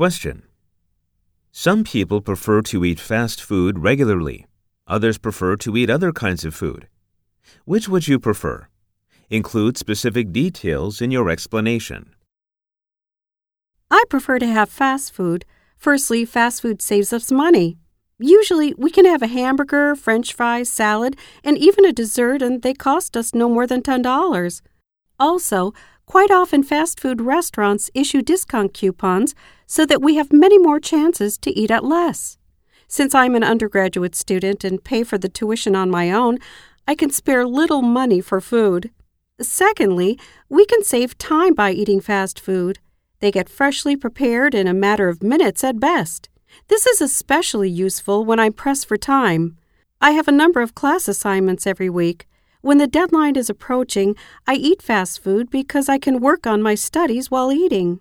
Question Some people prefer to eat fast food regularly. Others prefer to eat other kinds of food. Which would you prefer? Include specific details in your explanation. I prefer to have fast food. Firstly, fast food saves us money. Usually, we can have a hamburger, french fries, salad, and even a dessert, and they cost us no more than $10. Also, quite often fast food restaurants issue discount coupons so that we have many more chances to eat at less. Since I'm an undergraduate student and pay for the tuition on my own, I can spare little money for food. Secondly, we can save time by eating fast food. They get freshly prepared in a matter of minutes at best. This is especially useful when I'm pressed for time. I have a number of class assignments every week. When the deadline is approaching, I eat fast food because I can work on my studies while eating.